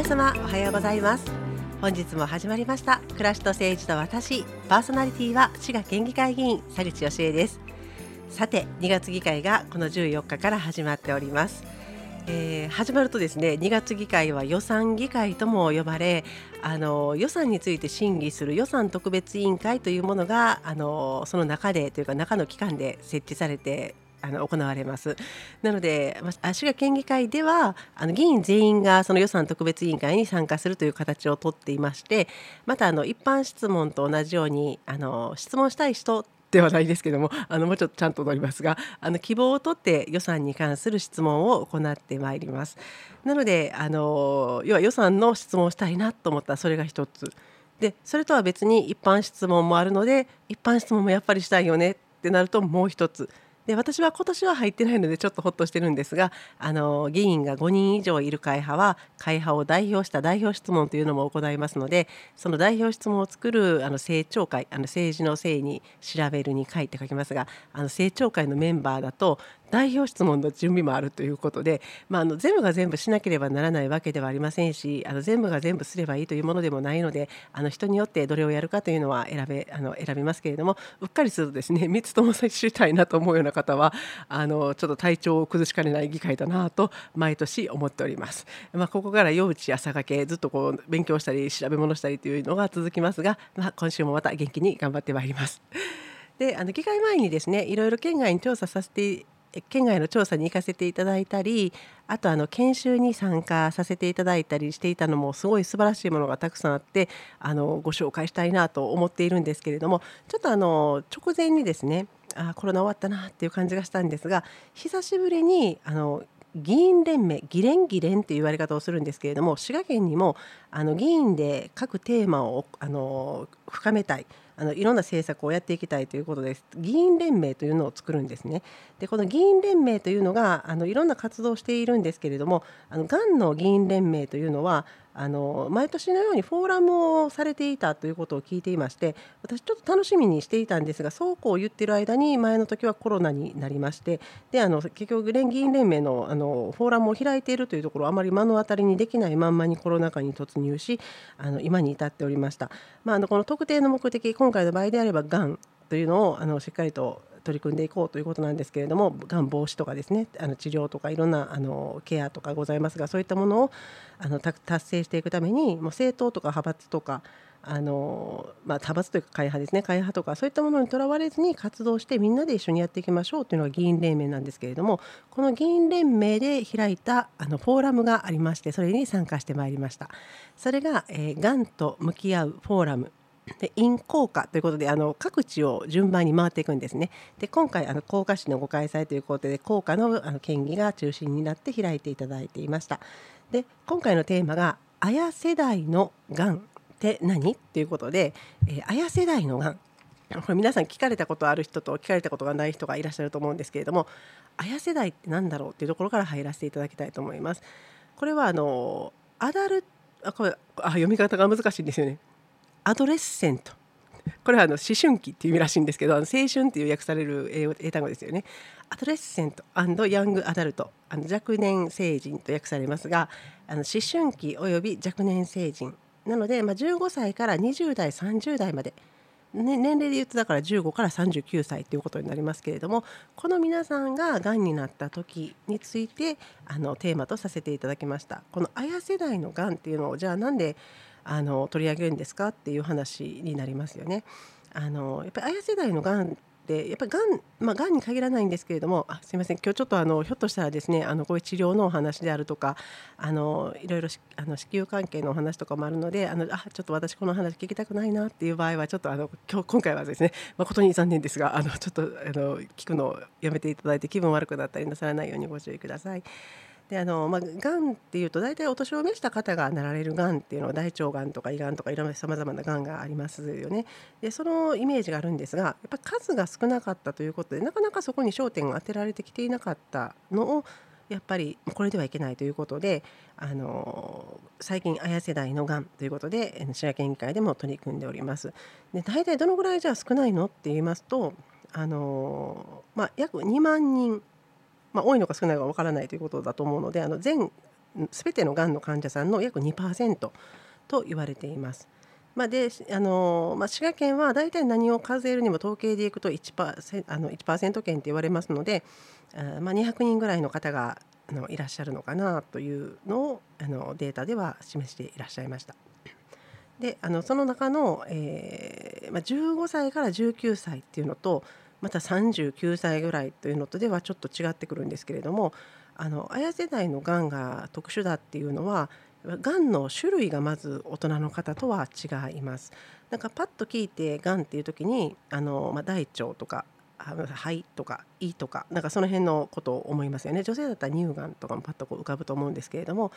皆様おはようございます。本日も始まりました。暮らしと政治と私パーソナリティは滋賀県議会議員佐口義恵です。さて2月議会がこの14日から始まっております。えー、始まるとですね2月議会は予算議会とも呼ばれあの予算について審議する予算特別委員会というものがあのその中でというか中の機関で設置されてあの行われます。なので、滋賀県議会ではあの議員全員がその予算特別委員会に参加するという形をとっていましてまたあの一般質問と同じようにあの質問したい人ではないですけどもあのもうちょっとちゃんと乗りますがあの希望を取って予算に関する質問を行ってまいります。なのであの要は予算の質問をしたいなと思ったらそれが一つ。でそれとは別に一般質問もあるので一般質問もやっぱりしたいよねってなるともう一つで私は今年は入ってないのでちょっとほっとしてるんですがあの議員が5人以上いる会派は会派を代表した代表質問というのも行いますのでその代表質問を作るあの政調会あの政治のせいに調べるに書いて書きますがあの政調会のメンバーだと代表質問の準備もあるということで、まあ、あの全部が全部しなければならないわけではありませんしあの全部が全部すればいいというものでもないのであの人によってどれをやるかというのは選べあの選びますけれどもうっかりするとですね3つとも接したいなと思うような方はあのちょっと体調を崩しかねない議会だなと毎年思っております。まあ、ここから夜内朝がけずっとこう勉強したり調べ物したりというのが続きますが、まあ、今週もまた元気に頑張ってまいります。であの議会前にですねいろいろ県外に調査させて県外の調査に行かせていただいたりあとあの研修に参加させていただいたりしていたのもすごい素晴らしいものがたくさんあってあのご紹介したいなと思っているんですけれどもちょっとあの直前にですねあコロナ終わったなっていう感じがしたんですが久しぶりにあの議員連盟議連議連という言われ方をするんですけれども滋賀県にもあの議員で各テーマをあの深めたいあのいろんな政策をやっていきたいということです。議員連盟というのを作るんですね。でこの議員連盟というのがあのいろんな活動をしているんですけれどもあのがんの議員連盟というのはあの毎年のようにフォーラムをされていたということを聞いていまして私ちょっと楽しみにしていたんですがそうこう言ってる間に前の時はコロナになりましてであの結局議員連盟のあのフォーラムを開いているというところをあまり目の当たりにできないまんまにコロナ禍に突入しあの今に至っておりました。まあ、あのこの特定の目的今回の場合であればがんというのをあのしっかりと取り組んでいこうということなんですけれどもがん防止とかですねあの治療とかいろんなあのケアとかございますがそういったものをあの達成していくためにもう政党とか派閥とかあのまあ、派閥というか会派ですね会派とかそういったものにとらわれずに活動してみんなで一緒にやっていきましょうというのが議員連盟なんですけれどもこの議員連盟で開いたあのフォーラムがありましてそれに参加してまいりました。それが、えー、がんと向き合うフォーラム。で院校歌ということであの各地を順番に回っていくんですね。で今回あの甲賀市のご開催ということで校歌のあの県議が中心になって開いていただいていました。で今回のテーマが「あや世代のがんって何?」っていうことで「えー、あや世代のがん」これ皆さん聞かれたことある人と聞かれたことがない人がいらっしゃると思うんですけれども「あや世代って何だろう?」っていうところから入らせていただきたいと思います。これはあのアダルあこれあ読み方が難しいんですよね。アドレッセントこれはあの思春期っていう意味らしいんですけど青春っていう訳される英単語ですよね。アドレッセントヤングアダルトあの若年成人と訳されますがあの思春期および若年成人なので、まあ、15歳から20代30代まで、ね、年齢で言うとだから15から39歳ということになりますけれどもこの皆さんががんになった時についてあのテーマとさせていただきました。このあや世代のがんっていうのをじゃあなんであの取り上げるんですか？っていう話になりますよね。あのやっぱりあや世代のがんってやっぱりがん、まあ、がんに限らないんですけれどもあすみません今日ちょっとあのひょっとしたらですねあのこういう治療のお話であるとかあのいろいろあの子宮関係のお話とかもあるのであのあちょっと私この話聞きたくないなっていう場合はちょっとあの今日今回はですね誠に残念ですがあのちょっとあの聞くのをやめていただいて気分悪くなったりなさらないようにご注意ください。であのまあ、がんっていうと大体お年を召した方がなられるがんっていうのは大腸がんとか胃がんとかいろんなさまざまながんがありますよね。でそのイメージがあるんですがやっぱり数が少なかったということでなかなかそこに焦点が当てられてきていなかったのをやっぱりこれではいけないということであの最近綾世代のがんということで滋賀県議会でも取り組んでおります。で大体どのぐらいじゃ少ないのって言いますとあの、まあ、約2万人まあ、多いのか少ないのかわからないということだと思うのであの全全てのがんの患者さんの約2%と言われています。まあ、であのまあ、滋賀県は大体何を数えるにも統計でいくと 1%, あの1県って言われますので、あまあ、200人ぐらいの方があのいらっしゃるのかなというのをあのデータでは示していらっしゃいました。であのその中の、えーまあ、15歳から19歳っていうのとまた39歳ぐらいというのとではちょっと違ってくるんですけれどもあの綾世代のがんが特殊だっていうのはがんの種類がまず大人の方とは違います。なんかパッと聞いてがんっていう時にあの、まあ、大腸とか肺とか胃とかなんかその辺のことを思いますよね女性だったら乳がんとかもパッとこう浮かぶと思うんですけれども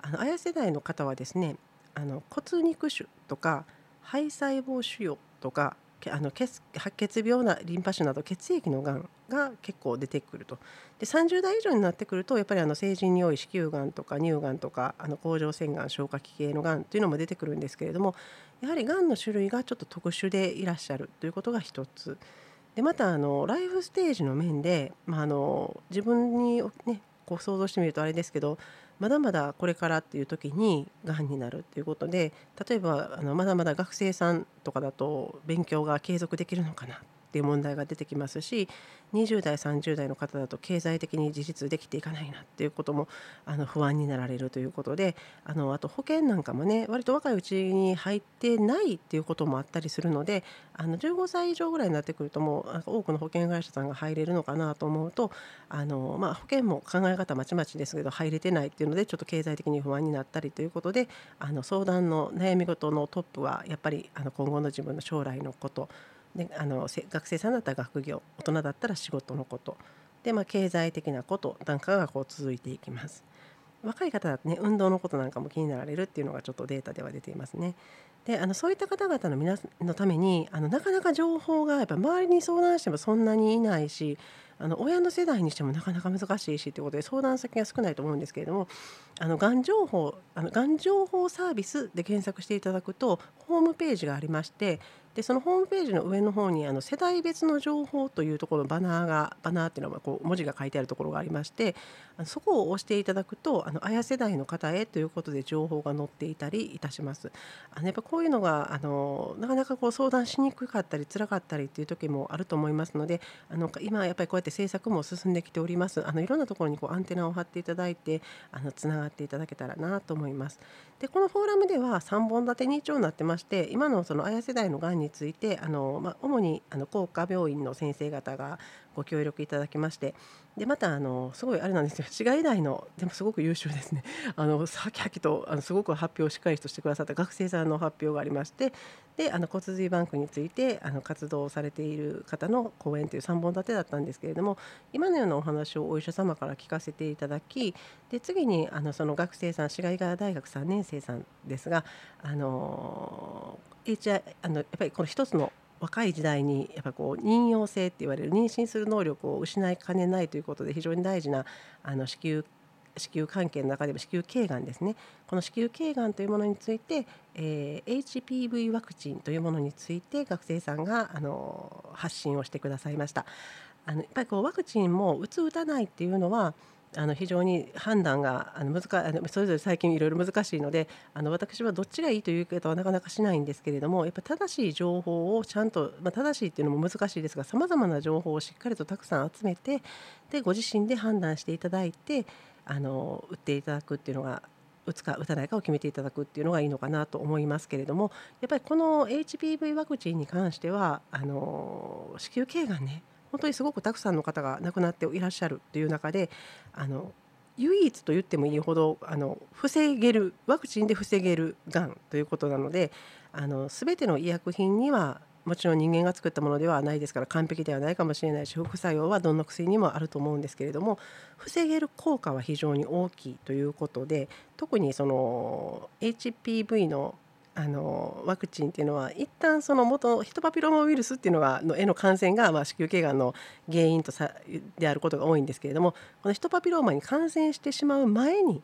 あの綾世代の方はですねあの骨肉腫とか肺細胞腫瘍とかあの白血病なリンパ腫など血液のがんが結構出てくると。で30代以上になってくるとやっぱりあの成人に多い子宮がんとか乳がんとかあの甲状腺がん消化器系のがんというのも出てくるんですけれどもやはりがんの種類がちょっと特殊でいらっしゃるということが一つ。でまたあのライフステージの面で、まあ、あの自分に、ね、こう想像してみるとあれですけどまだまだこれからっていう時にがんになるっていうことで例えばあのまだまだ学生さんとかだと勉強が継続できるのかなっていう問題が出てきますし20代30代の方だと経済的に自立できていかないなっていうこともあの不安になられるということであのあと保険なんかもね割と若いうちに入ってないっていうこともあったりするのであの15歳以上ぐらいになってくるともう多くの保険会社さんが入れるのかなと思うとあの、まあ、保険も考え方まちまちですけど入れてないっていうのでちょっと経済的に不安になったりということであの相談の悩み事のトップはやっぱりあの今後の自分の将来のことであの学生さんだったら学業大人だったら仕事のことで、まあ、経済的なことなんかがこう続いていきます。若い方だとね運動のことなんかも気になられるっていうのがちょっとデータでは出ていますね。であのそういった方々の皆のためにあのなかなか情報がやっぱ周りに相談してもそんなにいないしあの親の世代にしてもなかなか難しいしということで相談先が少ないと思うんですけれどもあのがん情報あのがん情報サービスで検索していただくとホームページがありましてでそのホームページの上の方にあの世代別の情報というところのバナーがバナーっていうのはこう文字が書いてあるところがありましてあのそこを押していただくとあの綾世代の方へということで情報が載っていたりいたします。あのやっぱこういうのがあのなかなかこう相談しにくかったり辛かったりっていう時もあると思いますのであの今やっぱりこうやって政策も進んできておりますあのいろんなところにこうアンテナを張っていただいてあのつながっていただけたらなと思います。でこのフォーラムでは3本立てに一応なってまして今のその綾世代のがんについてあの、まあ、主にあの工科病院の先生方がご協力いただきましてでまたあのすごいあれなんですよ。市外大のでもすごく優秀ですね。あのはきはきとあのすごく発表をしっかりとしてくださった学生さんの発表がありましてであの骨髄バンクについてあの活動されている方の講演という3本立てだったんですけれども今のようなお話をお医者様から聞かせていただきで次にあのその学生さん市外大学3年生さんですがあの HI あのやっぱりこの一つの若い時代にやっぱこう妊用性って言われる妊娠する能力を失いかねないということで非常に大事なあの子宮子宮関係の中でも子宮頸がんですね。この子宮頸がんというものについて、えー、HPV ワクチンというものについて学生さんがあの発信をしてくださいました。あのやっぱりこうワクチンも打つ打たないっていうのはあの非常に判断があの難あのそれぞれ最近いろいろ難しいのであの私はどっちがいいという方はなかなかしないんですけれどもやっぱ正しい情報をちゃんと、まあ、正しいっていうのも難しいですがさまざまな情報をしっかりとたくさん集めてでご自身で判断していただいてあの打っていただくっていうのが打つか打たないかを決めていただくっていうのがいいのかなと思いますけれどもやっぱりこの HPV ワクチンに関してはあの子宮頸がんね本当にすごくたくさんの方が亡くなっていらっしゃるという中であの唯一と言ってもいいほどあの防げるワクチンで防げるがんということなのであの全ての医薬品にはもちろん人間が作ったものではないですから完璧ではないかもしれないし副作用はどんな薬にもあると思うんですけれども防げる効果は非常に大きいということで特にその HPV のあのワクチンっていうのは一旦その元のヒトパピローマウイルスっていうのがのへの感染が、まあ、子宮頸がんの原因とさであることが多いんですけれどもこのヒトパピローマに感染してしまう前に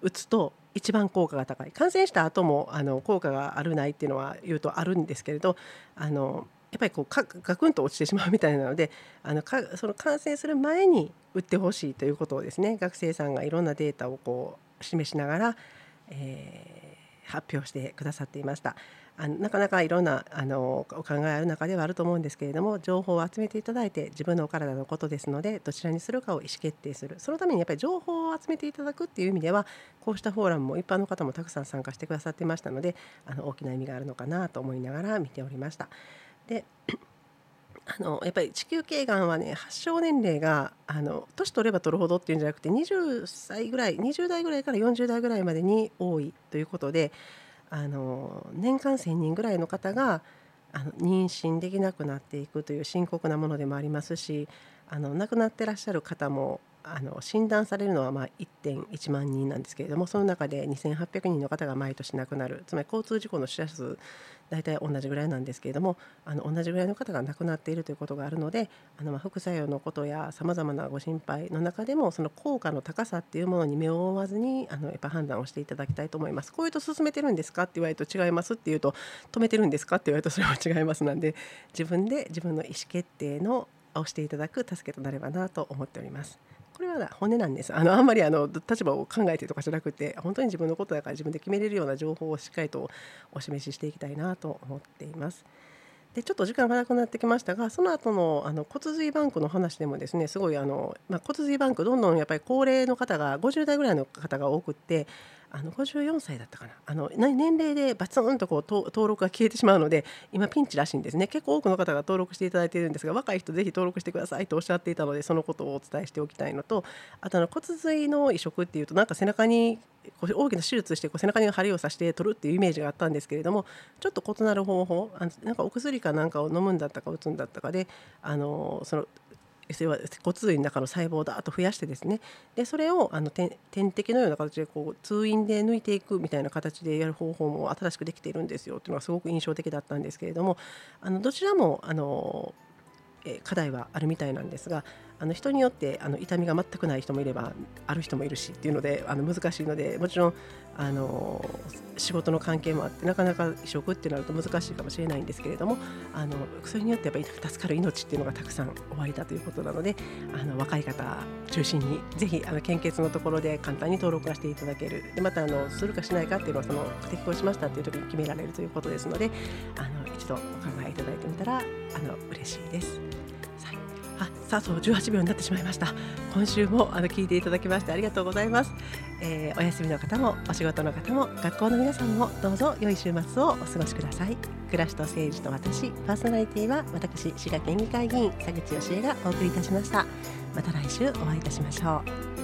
打つと一番効果が高い。感染した後もあの効果があるないっていうのは言うとあるんですけれどあのやっぱりこうガクンと落ちてしまうみたいなのであのかその感染する前に打ってほしいということをですね学生さんがいろんなデータをこう示しながら、えー、発表してくださっていました。あのなかなかいろんなあのお考えある中ではあると思うんですけれども情報を集めていただいて自分のお体のことですのでどちらにするかを意思決定するそのためにやっぱり情報を集めていただくっていう意味ではこうしたフォーラムも一般の方もたくさん参加してくださってましたのであの大きな意味があるのかなと思いながら見ておりました。であのやっぱり子宮頸がんはね発症年齢があの年取れば取るほどっていうんじゃなくて20歳ぐらい20代ぐらいから40代ぐらいまでに多いということであの年間1,000人ぐらいの方があの妊娠できなくなっていくという深刻なものでもありますしあの亡くなってらっしゃる方もあの診断されるのはまあ1.1万人なんですけれどもその中で2800人の方が毎年亡くなる。つまり交通事故の死者数大体同じぐらいなんですけれどもあの同じぐらいの方が亡くなっているということがあるのであのま副作用のことやさまざまなご心配の中でもその効果の高さっていうものに目を覆わずにあのやっぱ判断をしていただきたいと思います。こういうと進めてるんですかって言われると違いますって言うと止めてるんですかって言われるとそれは違いますなんで自分で自分の意思決定のをしていただく助けとなればなと思っております。これは骨なんですあのあんまりあの立場を考えてとかじゃなくて本当に自分のことだから自分で決めれるような情報をしっかりとお示ししていきたいなと思っています。でちょっと時間がなくなってきましたがその後のあの骨髄バンクの話でもですねすごいあの、まあ、骨髄バンクどんどんやっぱり高齢の方が50代ぐらいの方が多くってあの54歳だったかな。あの年齢でバツンとこう登録が消えてしまうので今ピンチらしいんですね。結構多くの方が登録していただいているんですが若い人ぜひ登録してくださいとおっしゃっていたのでそのことをお伝えしておきたいのとあとあの骨髄の移植っていうとなんか背中に大きな手術してこう背中に針を刺して取るっていうイメージがあったんですけれどもちょっと異なる方法あのなんかお薬かなんかを飲むんだったか打つんだったかであのその骨髄の中の細胞だと増やしてですね。でそれをあの点滴のような形でこう通院で抜いていくみたいな形でやる方法も新しくできているんですよっていうのがすごく印象的だったんですけれどもあのどちらもあの課題はあるみたいなんですがあの人によってあの痛みが全くない人もいればある人もいるしっていうのであの難しいのでもちろんあの仕事の関係もあってなかなか移植ってなると難しいかもしれないんですけれどもあのそれによってやっぱり助かる命っていうのがたくさんおありだということなのであの若い方中心にぜひあの献血のところで簡単に登録はしていただける。でまたあのするかしないかっていうのはその適合しましたっていう時に決められるということですのであの一度お考えいただいてみたらあの嬉しいです。あさあそう18秒になってしまいました。今週もあの聞いていただきましてありがとうございます、えー、お休みの方もお仕事の方も学校の皆さんもどうぞ良い週末をお過ごしください。暮らしと政治と私パーソナリティは私滋賀県議会議員佐口義恵がお送りいたしました。また来週お会いいたしましょう。